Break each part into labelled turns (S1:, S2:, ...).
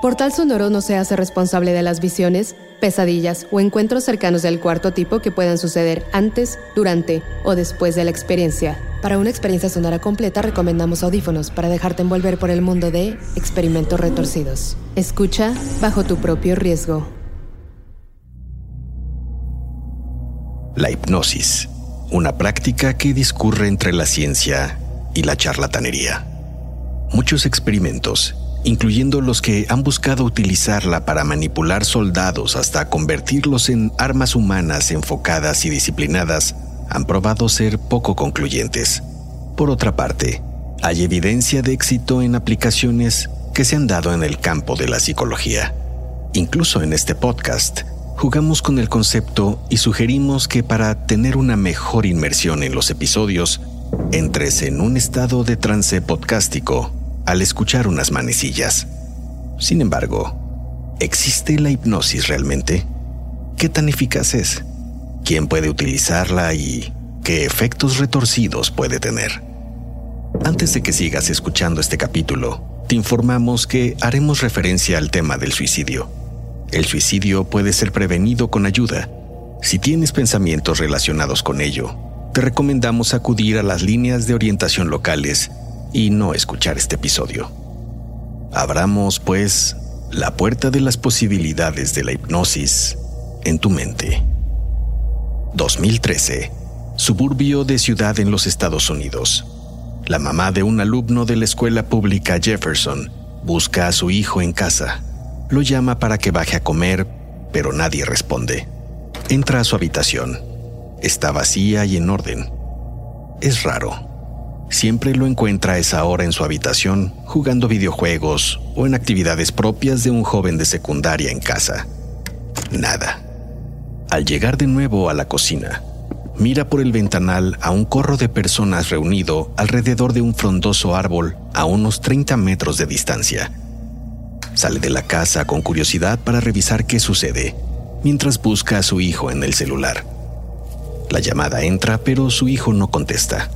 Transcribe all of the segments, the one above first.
S1: Portal Sonoro no se hace responsable de las visiones, pesadillas o encuentros cercanos del cuarto tipo que puedan suceder antes, durante o después de la experiencia. Para una experiencia sonora completa recomendamos audífonos para dejarte envolver por el mundo de experimentos retorcidos. Escucha bajo tu propio riesgo.
S2: La hipnosis, una práctica que discurre entre la ciencia y la charlatanería. Muchos experimentos incluyendo los que han buscado utilizarla para manipular soldados hasta convertirlos en armas humanas enfocadas y disciplinadas, han probado ser poco concluyentes. Por otra parte, hay evidencia de éxito en aplicaciones que se han dado en el campo de la psicología. Incluso en este podcast, jugamos con el concepto y sugerimos que para tener una mejor inmersión en los episodios, entres en un estado de trance podcástico al escuchar unas manecillas. Sin embargo, ¿existe la hipnosis realmente? ¿Qué tan eficaz es? ¿Quién puede utilizarla y qué efectos retorcidos puede tener? Antes de que sigas escuchando este capítulo, te informamos que haremos referencia al tema del suicidio. El suicidio puede ser prevenido con ayuda. Si tienes pensamientos relacionados con ello, te recomendamos acudir a las líneas de orientación locales y no escuchar este episodio. Abramos, pues, la puerta de las posibilidades de la hipnosis en tu mente. 2013. Suburbio de ciudad en los Estados Unidos. La mamá de un alumno de la escuela pública Jefferson busca a su hijo en casa. Lo llama para que baje a comer, pero nadie responde. Entra a su habitación. Está vacía y en orden. Es raro siempre lo encuentra a esa hora en su habitación, jugando videojuegos o en actividades propias de un joven de secundaria en casa. Nada. Al llegar de nuevo a la cocina, mira por el ventanal a un corro de personas reunido alrededor de un frondoso árbol a unos 30 metros de distancia. Sale de la casa con curiosidad para revisar qué sucede, mientras busca a su hijo en el celular. La llamada entra, pero su hijo no contesta.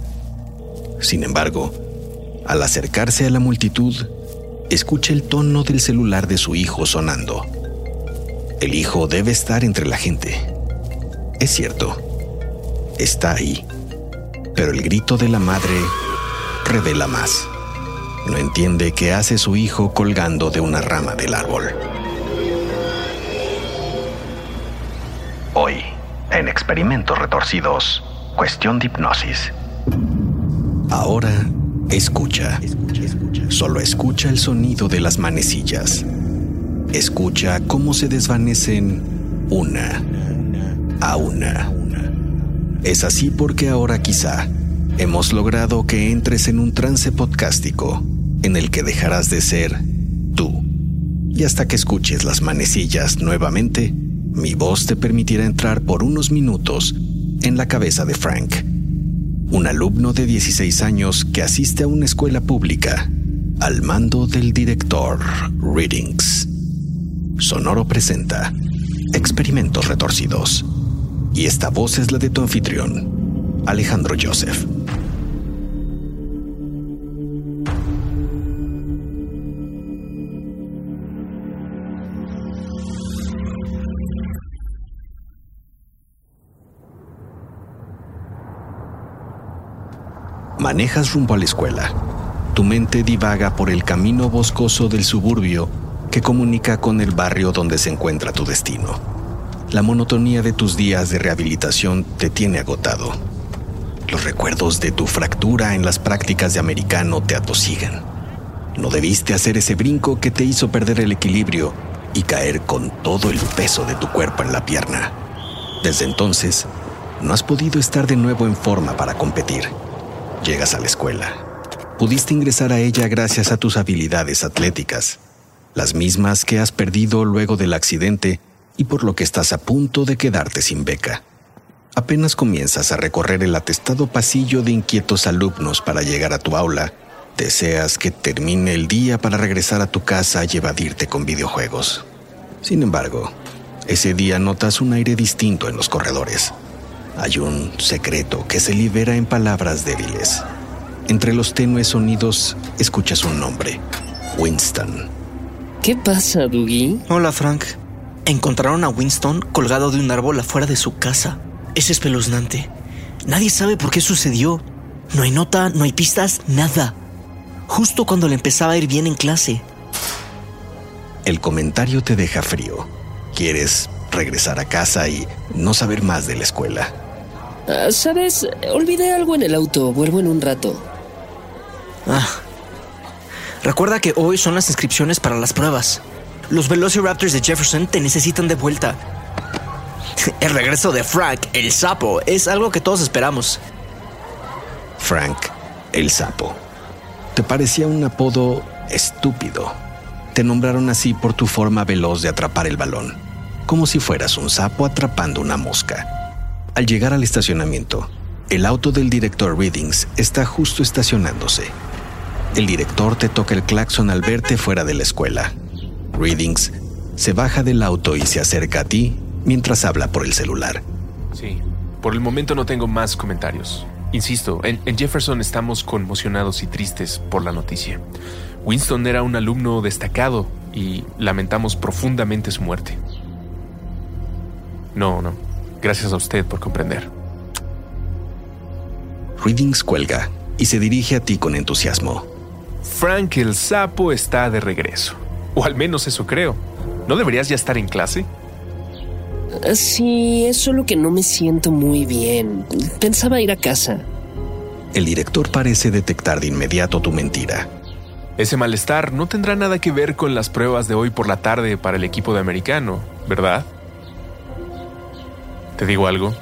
S2: Sin embargo, al acercarse a la multitud, escucha el tono del celular de su hijo sonando. El hijo debe estar entre la gente. Es cierto, está ahí, pero el grito de la madre revela más. No entiende qué hace su hijo colgando de una rama del árbol. Hoy, en Experimentos Retorcidos, cuestión de hipnosis. Ahora escucha. Solo escucha el sonido de las manecillas. Escucha cómo se desvanecen una a una. Es así porque ahora quizá hemos logrado que entres en un trance podcástico en el que dejarás de ser tú. Y hasta que escuches las manecillas nuevamente, mi voz te permitirá entrar por unos minutos en la cabeza de Frank un alumno de 16 años que asiste a una escuela pública al mando del director Readings. Sonoro presenta Experimentos Retorcidos. Y esta voz es la de tu anfitrión, Alejandro Joseph. Manejas rumbo a la escuela. Tu mente divaga por el camino boscoso del suburbio que comunica con el barrio donde se encuentra tu destino. La monotonía de tus días de rehabilitación te tiene agotado. Los recuerdos de tu fractura en las prácticas de americano te atosigan. No debiste hacer ese brinco que te hizo perder el equilibrio y caer con todo el peso de tu cuerpo en la pierna. Desde entonces, no has podido estar de nuevo en forma para competir. Llegas a la escuela. Pudiste ingresar a ella gracias a tus habilidades atléticas, las mismas que has perdido luego del accidente y por lo que estás a punto de quedarte sin beca. Apenas comienzas a recorrer el atestado pasillo de inquietos alumnos para llegar a tu aula, deseas que termine el día para regresar a tu casa y evadirte con videojuegos. Sin embargo, ese día notas un aire distinto en los corredores. Hay un secreto que se libera en palabras débiles. Entre los tenues sonidos escuchas un nombre, Winston.
S3: ¿Qué pasa, Dougie?
S4: Hola, Frank. Encontraron a Winston colgado de un árbol afuera de su casa. Es espeluznante. Nadie sabe por qué sucedió. No hay nota, no hay pistas, nada. Justo cuando le empezaba a ir bien en clase.
S2: El comentario te deja frío. Quieres regresar a casa y no saber más de la escuela.
S3: Ah, ¿Sabes? Olvidé algo en el auto. Vuelvo en un rato.
S4: Ah. Recuerda que hoy son las inscripciones para las pruebas. Los Velociraptors de Jefferson te necesitan de vuelta. El regreso de Frank, el sapo, es algo que todos esperamos.
S2: Frank, el sapo. Te parecía un apodo estúpido. Te nombraron así por tu forma veloz de atrapar el balón, como si fueras un sapo atrapando una mosca. Al llegar al estacionamiento, el auto del director Readings está justo estacionándose. El director te toca el claxon al verte fuera de la escuela. Readings se baja del auto y se acerca a ti mientras habla por el celular.
S5: Sí, por el momento no tengo más comentarios. Insisto, en, en, Jefferson estamos conmocionados y tristes por la noticia. Winston era un alumno destacado y lamentamos profundamente su muerte. No, no. Gracias a usted por comprender.
S2: Readings cuelga y se dirige a ti con entusiasmo.
S5: Frank el sapo está de regreso. O al menos eso creo. ¿No deberías ya estar en clase?
S3: Sí, es solo que no me siento muy bien. Pensaba ir a casa.
S2: El director parece detectar de inmediato tu mentira.
S5: Ese malestar no tendrá nada que ver con las pruebas de hoy por la tarde para el equipo de americano, ¿verdad? ¿Te digo algo?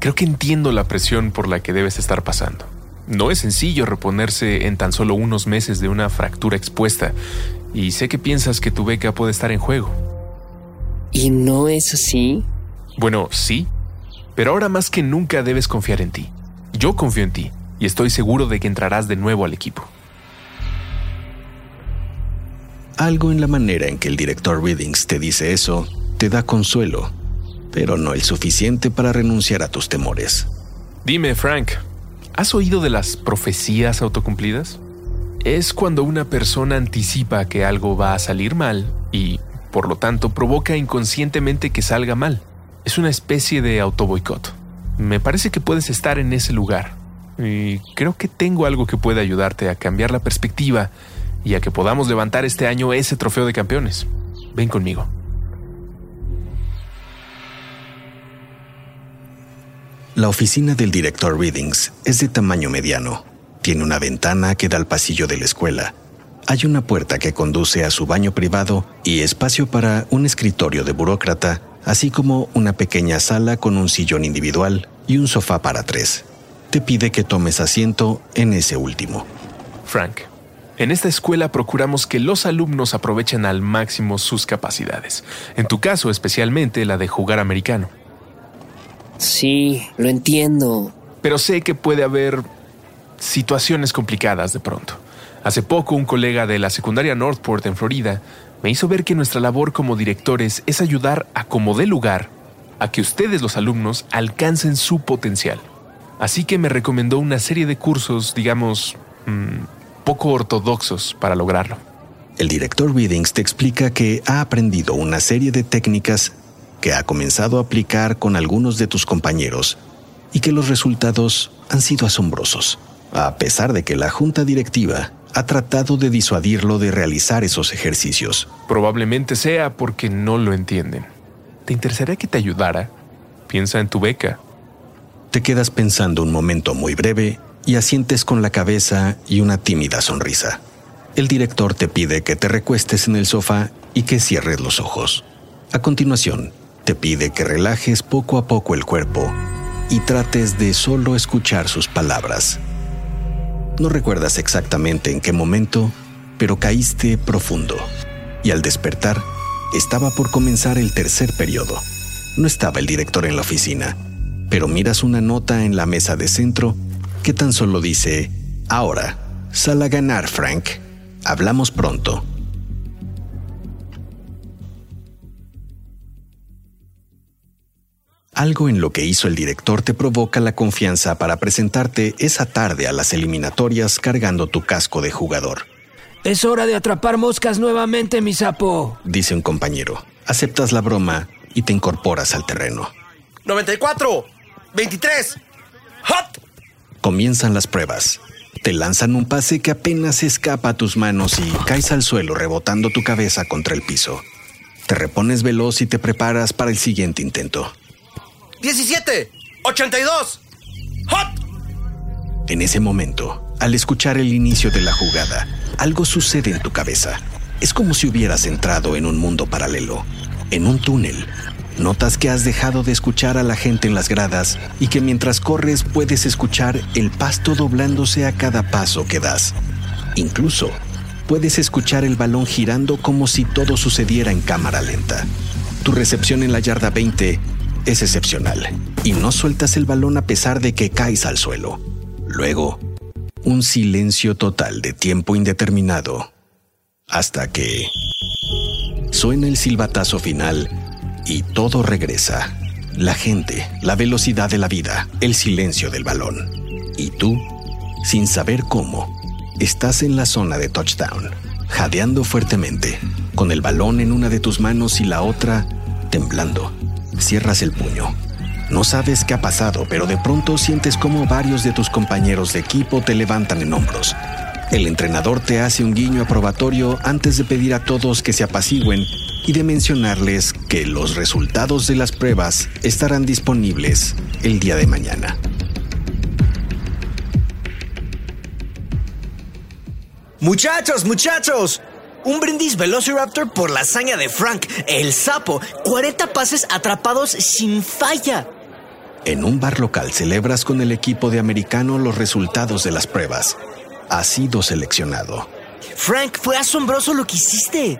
S5: Creo que entiendo la presión por la que debes estar pasando. No es sencillo reponerse en tan solo unos meses de una fractura expuesta, y sé que piensas que tu beca puede estar en juego.
S3: ¿Y no es así?
S5: Bueno, sí, pero ahora más que nunca debes confiar en ti. Yo confío en ti y estoy seguro de que entrarás de nuevo al equipo.
S2: Algo en la manera en que el director Readings te dice eso te da consuelo, pero no el suficiente para renunciar a tus temores.
S5: Dime, Frank, ¿has oído de las profecías autocumplidas? Es cuando una persona anticipa que algo va a salir mal y, por lo tanto, provoca inconscientemente que salga mal. Es una especie de autoboicot. Me parece que puedes estar en ese lugar. Y creo que tengo algo que puede ayudarte a cambiar la perspectiva y a que podamos levantar este año ese trofeo de campeones. Ven conmigo.
S2: La oficina del director Readings es de tamaño mediano. Tiene una ventana que da al pasillo de la escuela. Hay una puerta que conduce a su baño privado y espacio para un escritorio de burócrata, así como una pequeña sala con un sillón individual y un sofá para tres. Te pide que tomes asiento en ese último.
S5: Frank, en esta escuela procuramos que los alumnos aprovechen al máximo sus capacidades. En tu caso, especialmente la de jugar americano.
S3: Sí, lo entiendo.
S5: Pero sé que puede haber situaciones complicadas de pronto. Hace poco un colega de la secundaria Northport en Florida me hizo ver que nuestra labor como directores es ayudar a como dé lugar a que ustedes los alumnos alcancen su potencial. Así que me recomendó una serie de cursos, digamos, mmm, poco ortodoxos para lograrlo.
S2: El director Readings te explica que ha aprendido una serie de técnicas que ha comenzado a aplicar con algunos de tus compañeros y que los resultados han sido asombrosos, a pesar de que la junta directiva ha tratado de disuadirlo de realizar esos ejercicios.
S5: Probablemente sea porque no lo entienden. ¿Te interesaría que te ayudara? Piensa en tu beca.
S2: Te quedas pensando un momento muy breve y asientes con la cabeza y una tímida sonrisa. El director te pide que te recuestes en el sofá y que cierres los ojos. A continuación, te pide que relajes poco a poco el cuerpo y trates de solo escuchar sus palabras. No recuerdas exactamente en qué momento, pero caíste profundo y al despertar estaba por comenzar el tercer periodo. No estaba el director en la oficina, pero miras una nota en la mesa de centro que tan solo dice, ahora, sal a ganar, Frank. Hablamos pronto. Algo en lo que hizo el director te provoca la confianza para presentarte esa tarde a las eliminatorias cargando tu casco de jugador.
S3: Es hora de atrapar moscas nuevamente, mi sapo,
S2: dice un compañero. Aceptas la broma y te incorporas al terreno.
S6: 94, 23, hot.
S2: Comienzan las pruebas. Te lanzan un pase que apenas escapa a tus manos y caes al suelo rebotando tu cabeza contra el piso. Te repones veloz y te preparas para el siguiente intento.
S6: 17, 82, hot.
S2: En ese momento, al escuchar el inicio de la jugada, algo sucede en tu cabeza. Es como si hubieras entrado en un mundo paralelo, en un túnel. Notas que has dejado de escuchar a la gente en las gradas y que mientras corres puedes escuchar el pasto doblándose a cada paso que das. Incluso puedes escuchar el balón girando como si todo sucediera en cámara lenta. Tu recepción en la yarda 20 es excepcional y no sueltas el balón a pesar de que caes al suelo. Luego, un silencio total de tiempo indeterminado hasta que suena el silbatazo final y todo regresa. La gente, la velocidad de la vida, el silencio del balón. Y tú, sin saber cómo, estás en la zona de touchdown, jadeando fuertemente, con el balón en una de tus manos y la otra temblando. Cierras el puño. No sabes qué ha pasado, pero de pronto sientes como varios de tus compañeros de equipo te levantan en hombros. El entrenador te hace un guiño aprobatorio antes de pedir a todos que se apacigüen y de mencionarles que los resultados de las pruebas estarán disponibles el día de mañana.
S4: Muchachos, muchachos, un brindis Velociraptor por la hazaña de Frank, el sapo. 40 pases atrapados sin falla.
S2: En un bar local celebras con el equipo de americano los resultados de las pruebas. Has sido seleccionado.
S4: Frank, fue asombroso lo que hiciste.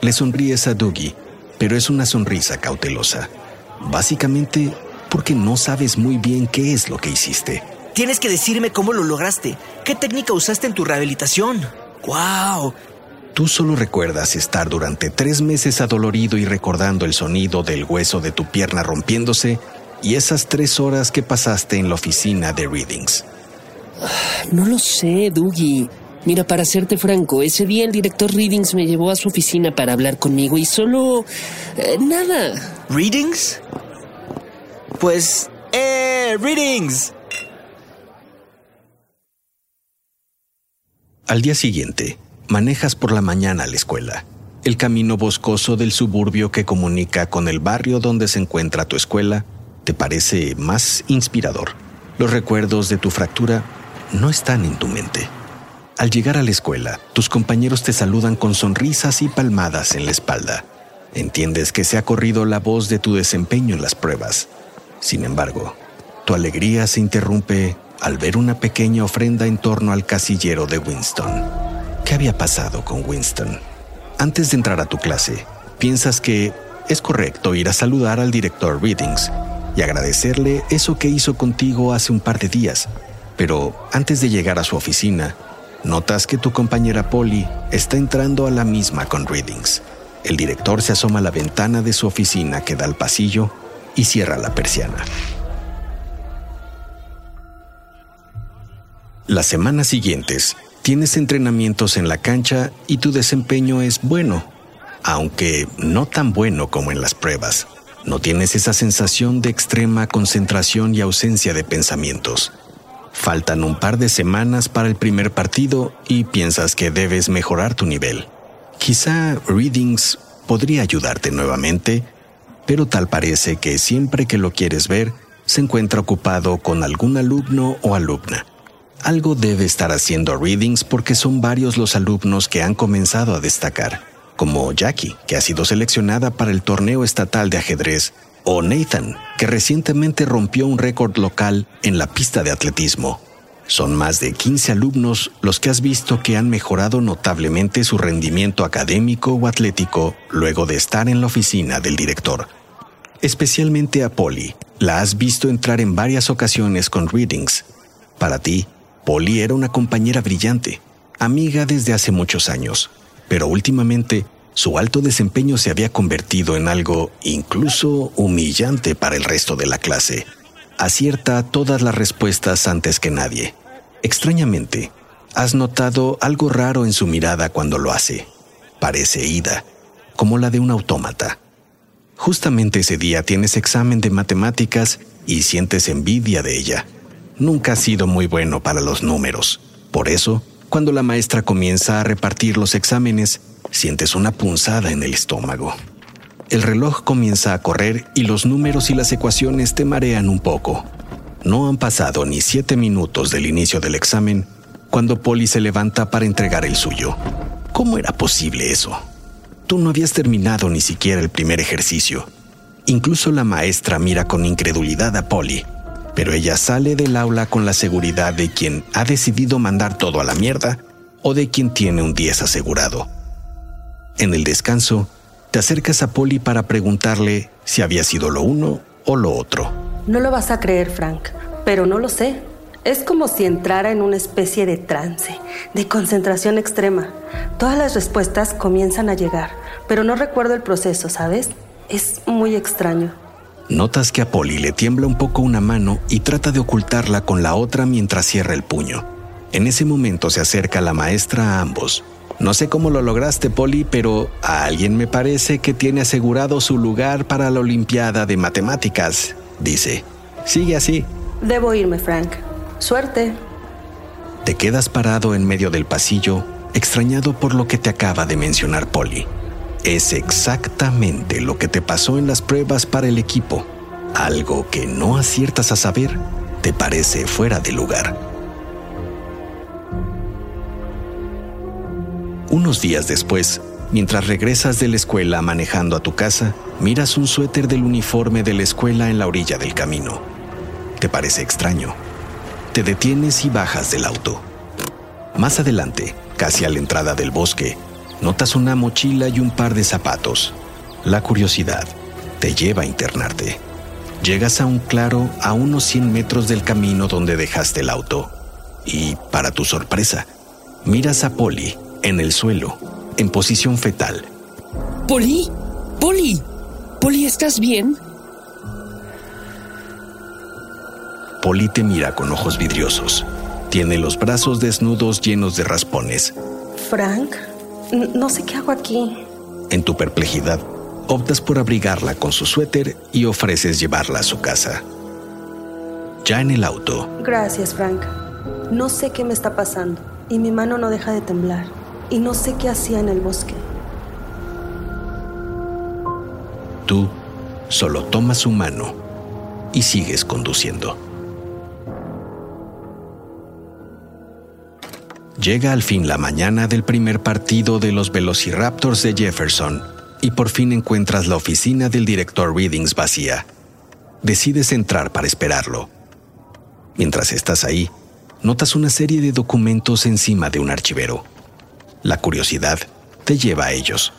S2: Le sonríes a Dougie, pero es una sonrisa cautelosa. Básicamente porque no sabes muy bien qué es lo que hiciste.
S4: Tienes que decirme cómo lo lograste. ¿Qué técnica usaste en tu rehabilitación? ¡Wow!
S2: Tú solo recuerdas estar durante tres meses adolorido y recordando el sonido del hueso de tu pierna rompiéndose y esas tres horas que pasaste en la oficina de Readings.
S3: No lo sé, Dougie. Mira, para serte franco, ese día el director Readings me llevó a su oficina para hablar conmigo y solo... eh, nada.
S4: ¿Readings? Pues... ¡Eh! ¡Readings!
S2: Al día siguiente, manejas por la mañana a la escuela. El camino boscoso del suburbio que comunica con el barrio donde se encuentra tu escuela te parece más inspirador. Los recuerdos de tu fractura no están en tu mente. Al llegar a la escuela, tus compañeros te saludan con sonrisas y palmadas en la espalda. Entiendes que se ha corrido la voz de tu desempeño en las pruebas. Sin embargo, tu alegría se interrumpe al ver una pequeña ofrenda en torno al casillero de Winston. ¿Qué había pasado con Winston? Antes de entrar a tu clase, piensas que es correcto ir a saludar al director Readings y agradecerle eso que hizo contigo hace un par de días. Pero antes de llegar a su oficina, notas que tu compañera Polly está entrando a la misma con Readings. El director se asoma a la ventana de su oficina que da al pasillo y cierra la persiana. Las semanas siguientes tienes entrenamientos en la cancha y tu desempeño es bueno, aunque no tan bueno como en las pruebas. No tienes esa sensación de extrema concentración y ausencia de pensamientos. Faltan un par de semanas para el primer partido y piensas que debes mejorar tu nivel. Quizá Readings podría ayudarte nuevamente, pero tal parece que siempre que lo quieres ver, se encuentra ocupado con algún alumno o alumna. Algo debe estar haciendo Readings porque son varios los alumnos que han comenzado a destacar, como Jackie, que ha sido seleccionada para el torneo estatal de ajedrez O Nathan, que recientemente rompió un récord local en la pista de atletismo. Son más de 15 alumnos los que has visto que han mejorado notablemente su rendimiento académico o atlético luego de estar en la oficina del director. Especialmente a Polly, la has visto entrar en varias ocasiones con readings. Para ti, Polly era una compañera brillante, amiga desde hace muchos años, pero últimamente su alto desempeño se había convertido en algo incluso humillante para el resto de la clase. Acierta todas las respuestas antes que nadie. Extrañamente, has notado algo raro en su mirada cuando lo hace. Parece ida, como la de un autómata. Justamente ese día tienes examen de matemáticas y sientes envidia de ella. Nunca ha sido muy bueno para los números. Por eso, cuando la maestra comienza a repartir los exámenes, sientes una punzada en el estómago. El reloj comienza a correr y los números y las ecuaciones te marean un poco. No han pasado ni siete minutos del inicio del examen cuando Polly se levanta para entregar el suyo. ¿Cómo era posible eso? Tú no habías terminado ni siquiera el primer ejercicio. Incluso la maestra mira con incredulidad a Polly, pero ella sale del aula con la seguridad de quien ha decidido mandar todo a la mierda o de quien tiene un 10 asegurado. En el descanso, te acercas a Polly para preguntarle si había sido lo uno o lo otro.
S7: No lo vas a creer, Frank, pero no lo sé. Es como si entrara en una especie de trance, de concentración extrema. Todas las respuestas comienzan a llegar, pero no recuerdo el proceso, ¿sabes? Es muy extraño.
S2: Notas que a Polly le tiembla un poco una mano y trata de ocultarla con la otra mientras cierra el puño. En ese momento se acerca la maestra a ambos. No sé cómo lo lograste, Polly, pero a alguien me parece que tiene asegurado su lugar para la Olimpiada de Matemáticas dice. Sigue así.
S7: Debo irme, Frank. Suerte.
S2: Te quedas parado en medio del pasillo, extrañado por lo que te acaba de mencionar Polly. Es exactamente lo que te pasó en las pruebas para el equipo. Algo que no aciertas a saber te parece fuera de lugar. Unos días después, Mientras regresas de la escuela manejando a tu casa, miras un suéter del uniforme de la escuela en la orilla del camino. Te parece extraño. Te detienes y bajas del auto. Más adelante, casi a la entrada del bosque, notas una mochila y un par de zapatos. La curiosidad te lleva a internarte. Llegas a un claro a unos 100 metros del camino donde dejaste el auto. Y, para tu sorpresa, miras a Polly en el suelo, en posición fetal.
S3: ¿Poli? ¿Poli? ¿Poli, estás bien?
S2: Poli te mira con ojos vidriosos. Tiene los brazos desnudos llenos de raspones.
S7: Frank, no sé qué hago aquí.
S2: En tu perplejidad, optas por abrigarla con su suéter y ofreces llevarla a su casa. Ya en el auto.
S7: Gracias, Frank. No sé qué me está pasando y mi mano no deja de temblar y no sé qué hacía en el bosque.
S2: Tú solo tomas su mano y sigues conduciendo. Llega al fin la mañana del primer partido de los Velociraptors de Jefferson y por fin encuentras la oficina del director Readings vacía. Decides entrar para esperarlo. Mientras estás ahí, notas una serie de documentos encima de un archivero. La curiosidad te lleva a ellos.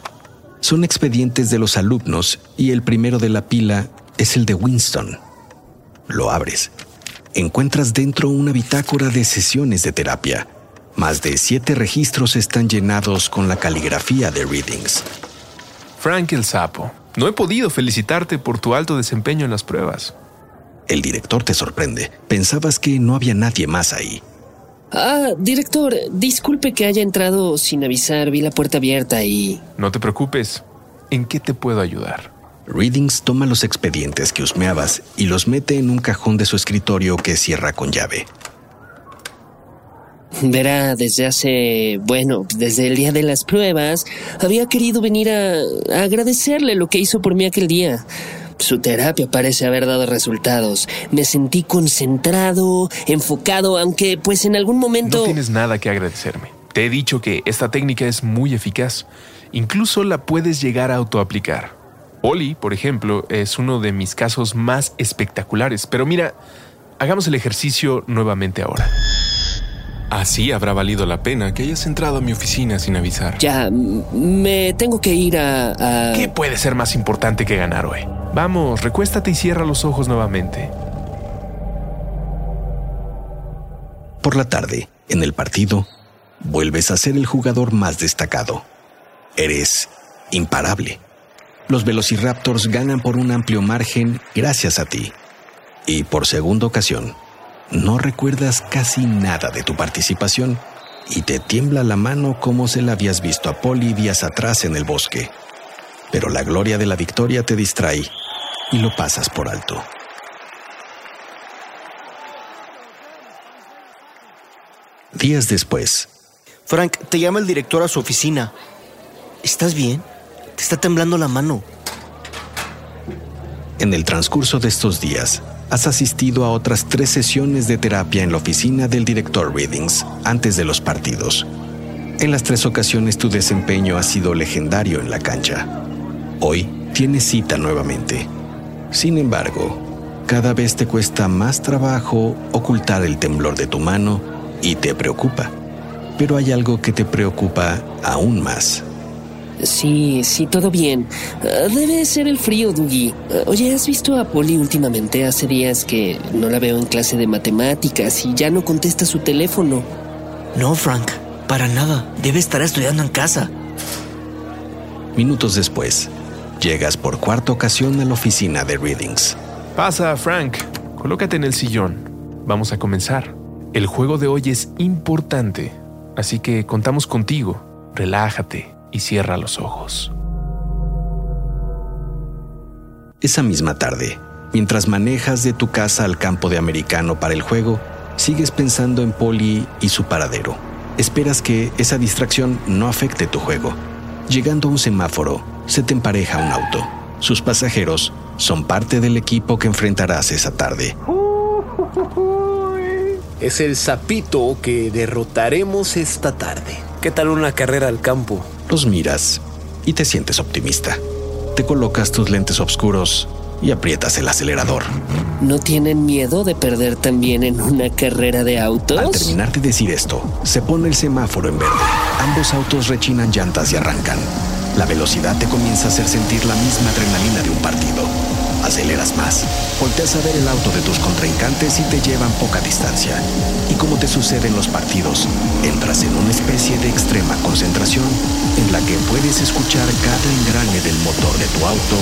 S2: Son expedientes de los alumnos y el primero de la pila es el de Winston. Lo abres. Encuentras dentro una bitácora de sesiones de terapia. Más de siete registros están llenados con la caligrafía de Readings.
S5: Frank el Sapo, no he podido felicitarte por tu alto desempeño en las pruebas.
S2: El director te sorprende. Pensabas que no había nadie más ahí.
S3: Ah, director, disculpe que haya entrado sin avisar, vi la puerta abierta y...
S5: No te preocupes, ¿en qué te puedo ayudar?
S2: Readings toma los expedientes que husmeabas y los mete en un cajón de su escritorio que cierra con llave.
S3: Verá, desde hace, bueno, desde el día de las pruebas, había querido venir a, agradecerle lo que hizo por mí aquel día. Su terapia parece haber dado resultados. Me sentí concentrado, enfocado, aunque pues en algún momento...
S5: No tienes nada que agradecerme. Te he dicho que esta técnica es muy eficaz. Incluso la puedes llegar a autoaplicar. Oli, por ejemplo, es uno de mis casos más espectaculares. Pero mira, hagamos el ejercicio nuevamente ahora. Así habrá valido la pena que hayas entrado a mi oficina sin avisar.
S3: Ya, me tengo que ir a, a...
S5: ¿Qué puede ser más importante que ganar hoy? Vamos, recuéstate y cierra los ojos nuevamente.
S2: Por la tarde, en el partido, vuelves a ser el jugador más destacado. Eres imparable. Los Velociraptors ganan por un amplio margen gracias a ti. Y por segunda ocasión, no recuerdas casi nada de tu participación y te tiembla la mano como se la habías visto a Polly días atrás en el bosque. Pero la gloria de la victoria te distrae y lo pasas por alto. Días después,
S4: Frank, te llama el director a su oficina. ¿Estás bien? Te está temblando la mano.
S2: en el transcurso de estos días, has asistido a otras tres sesiones de terapia en la oficina del director Readings antes de los partidos. En las tres ocasiones tu desempeño ha sido legendario en la cancha. Hoy tienes cita nuevamente. Sin embargo, cada vez te cuesta más trabajo ocultar el temblor de tu mano y te preocupa. Pero hay algo que te preocupa aún más.
S3: Sí, sí, todo bien. Ah, debe ser el frío, Dougie. Ah, oye, ¿has visto a Polly últimamente? Hace días que no la veo en clase de matemáticas y ya no contesta su teléfono.
S4: No, Frank, para nada. Debe estar estudiando en casa.
S2: Minutos después, llegas por cuarta ocasión a la oficina de Readings.
S5: Pasa, Frank. Colócate en el sillón. Vamos a comenzar. El juego de hoy es importante, así que contamos contigo. Relájate y cierra los ojos.
S2: Esa misma tarde, mientras manejas de tu casa al campo de americano para el juego, sigues pensando en Polly y su paradero. Esperas que esa distracción no afecte tu juego. Llegando a un semáforo, se te empareja un auto. Sus pasajeros son parte del equipo que enfrentarás esa tarde.
S8: Es el sapito que derrotaremos esta tarde. ¿Qué tal una carrera al campo?
S2: Los miras y te sientes optimista. Te colocas tus lentes oscuros y aprietas el acelerador.
S3: ¿No tienen miedo de perder también en una carrera de autos?
S2: Al terminar de decir esto, se pone el semáforo en verde. Ambos autos rechinan llantas y arrancan. La velocidad te comienza a hacer sentir la misma adrenalina de un partido. Aceleras más. Volteas a ver el auto de tus contrincantes y te llevan poca distancia. Como te sucede en los partidos, entras en una especie de extrema concentración en la que puedes escuchar cada engrane del motor de tu auto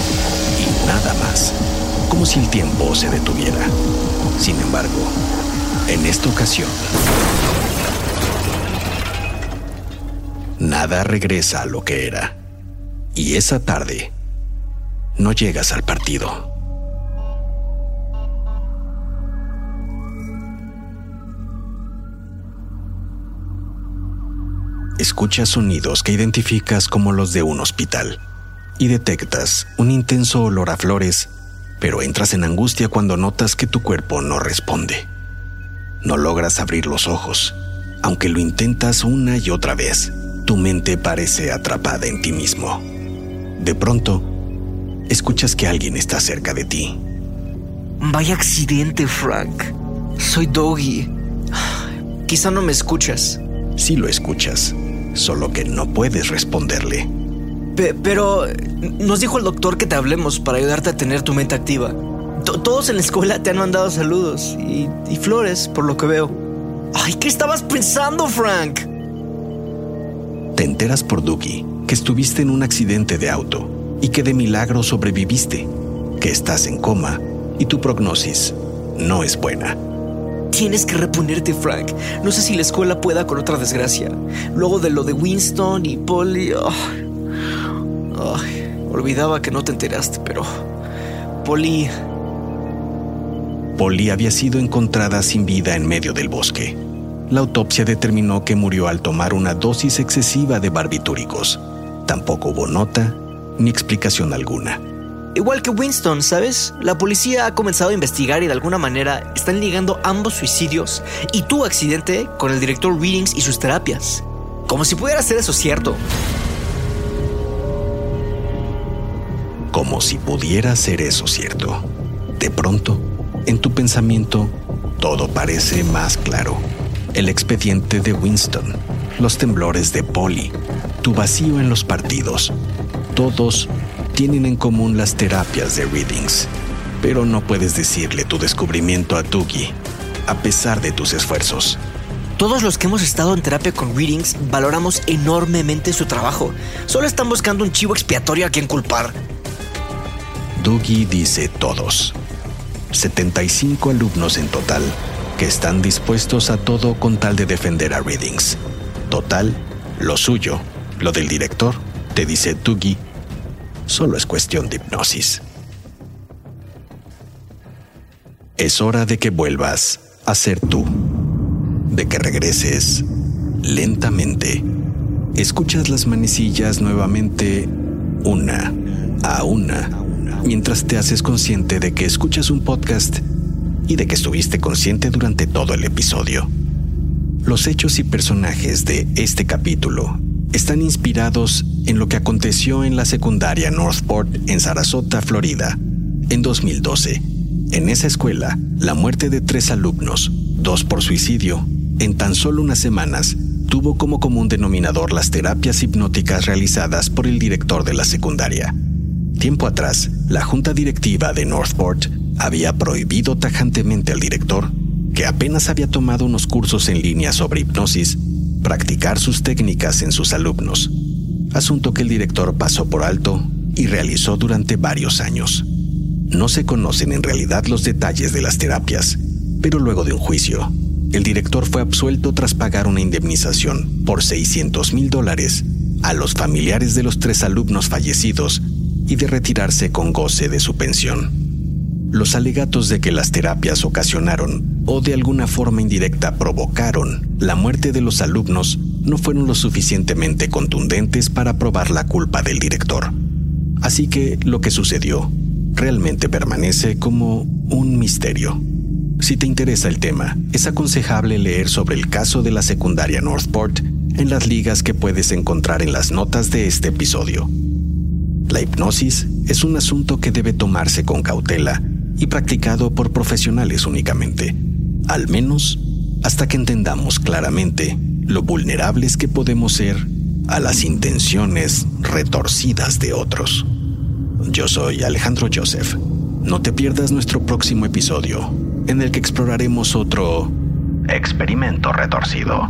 S2: y nada más. Como si el tiempo se detuviera. Sin embargo, en esta ocasión, nada regresa a lo que era. Y esa tarde, no llegas al partido. Escuchas sonidos que identificas como los de un hospital y detectas un intenso olor a flores, pero entras en angustia cuando notas que tu cuerpo no responde. No logras abrir los ojos, aunque lo intentas una y otra vez. Tu mente parece atrapada en ti mismo. De pronto, escuchas que alguien está cerca de ti.
S4: Vaya accidente, Frank. Soy Doggy. Quizá no me escuchas.
S2: Sí lo escuchas, solo que no puedes responderle.
S4: Pe- pero nos dijo el doctor que te hablemos para ayudarte a tener tu mente activa. To- todos en la escuela te han mandado saludos y, y flores, por lo que veo. Ay, ¿qué estabas pensando, Frank?
S2: Te enteras por Dougie que estuviste en un accidente de auto y que de milagro sobreviviste, que estás en coma y tu prognosis no es buena.
S4: Tienes que reponerte, Frank. No sé si la escuela pueda con otra desgracia. Luego de lo de Winston y Polly. ay. Ay, olvidaba que no te enteraste, pero. Polly.
S2: Polly había sido encontrada sin vida en medio del bosque. La autopsia determinó que murió al tomar una dosis excesiva de barbitúricos. Tampoco hubo nota ni explicación alguna.
S4: Igual que Winston, ¿sabes? La policía ha comenzado a investigar y de alguna manera están ligando ambos suicidios y tu accidente con el director Readings y sus terapias. Como si pudiera ser eso cierto.
S2: como si pudiera ser eso cierto. De pronto, en tu pensamiento, todo parece más claro. El expediente de Winston, los temblores de Polly, tu vacío en los partidos. Todos tienen en común las terapias de Readings, pero no puedes decirle tu descubrimiento a Tugi, a pesar de tus esfuerzos.
S4: Todos los que hemos estado en terapia con Readings valoramos enormemente su trabajo. Solo están buscando un chivo expiatorio a quien culpar.
S2: Dougie dice todos. 75 alumnos en total que están dispuestos a todo con tal de defender a Readings. Total, lo suyo, lo del director, te dice Dougie, solo es cuestión de hipnosis. Es hora de que vuelvas a ser tú de que regreses lentamente. Escuchas las manecillas nuevamente una a una, mientras te haces consciente de que escuchas un podcast y de que estuviste consciente durante todo el episodio. Los hechos y personajes de este capítulo están inspirados en lo que aconteció en la secundaria Northport en Sarasota, Florida, en 2012. En esa escuela, la muerte de tres alumnos, dos por suicidio en tan solo unas semanas, tuvo como común denominador las terapias hipnóticas realizadas por el director de la secundaria. Tiempo atrás, la junta directiva de Northport había prohibido tajantemente al director, que apenas había tomado unos cursos en línea sobre hipnosis, practicar sus técnicas en sus alumnos, asunto que el director pasó por alto y realizó durante varios años. No se conocen en realidad los detalles de las terapias, pero luego de un juicio, el director fue absuelto tras pagar una indemnización por 600 mil dólares a los familiares de los tres alumnos fallecidos y de retirarse con goce de su pensión. Los alegatos de que las terapias ocasionaron o de alguna forma indirecta provocaron la muerte de los alumnos no fueron lo suficientemente contundentes para probar la culpa del director. Así que lo que sucedió realmente permanece como un misterio. Si te interesa el tema, es aconsejable leer sobre el caso de la secundaria Northport en las ligas que puedes encontrar en las notas de este episodio. La hipnosis es un asunto que debe tomarse con cautela y practicado por profesionales únicamente, al menos hasta que entendamos claramente lo vulnerables que podemos ser a las intenciones retorcidas de otros. Yo soy Alejandro Joseph. No te pierdas nuestro próximo episodio en el que exploraremos otro experimento retorcido.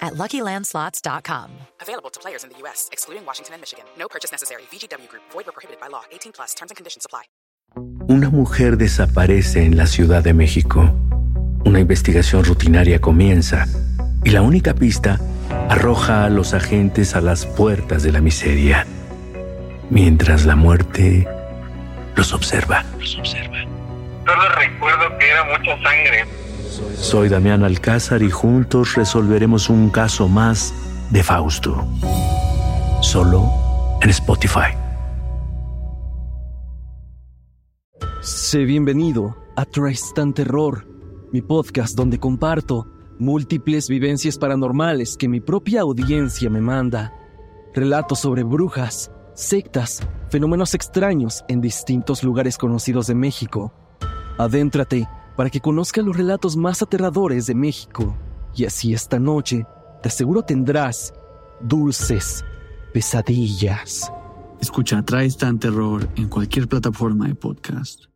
S9: at luckylandslots.com.
S10: Available to players in the U.S., excluding Washington and Michigan. No purchase necessary. VGW Group, void or prohibited by law. 18 plus terms and conditions apply.
S11: Una mujer desaparece en la Ciudad de México. Una investigación rutinaria comienza y la única pista arroja a los agentes a las puertas de la miseria, mientras la muerte los observa. Los observa.
S12: Solo recuerdo que era mucha sangre.
S11: Soy Damián Alcázar y juntos resolveremos un caso más de Fausto. Solo en Spotify.
S13: Sé bienvenido a Tristan Terror, mi podcast donde comparto múltiples vivencias paranormales que mi propia audiencia me manda. Relatos sobre brujas, sectas, fenómenos extraños en distintos lugares conocidos de México. Adéntrate para que conozcas los relatos más aterradores de México. Y así esta noche, te aseguro tendrás dulces pesadillas.
S14: Escucha Tristan Terror en cualquier plataforma de podcast.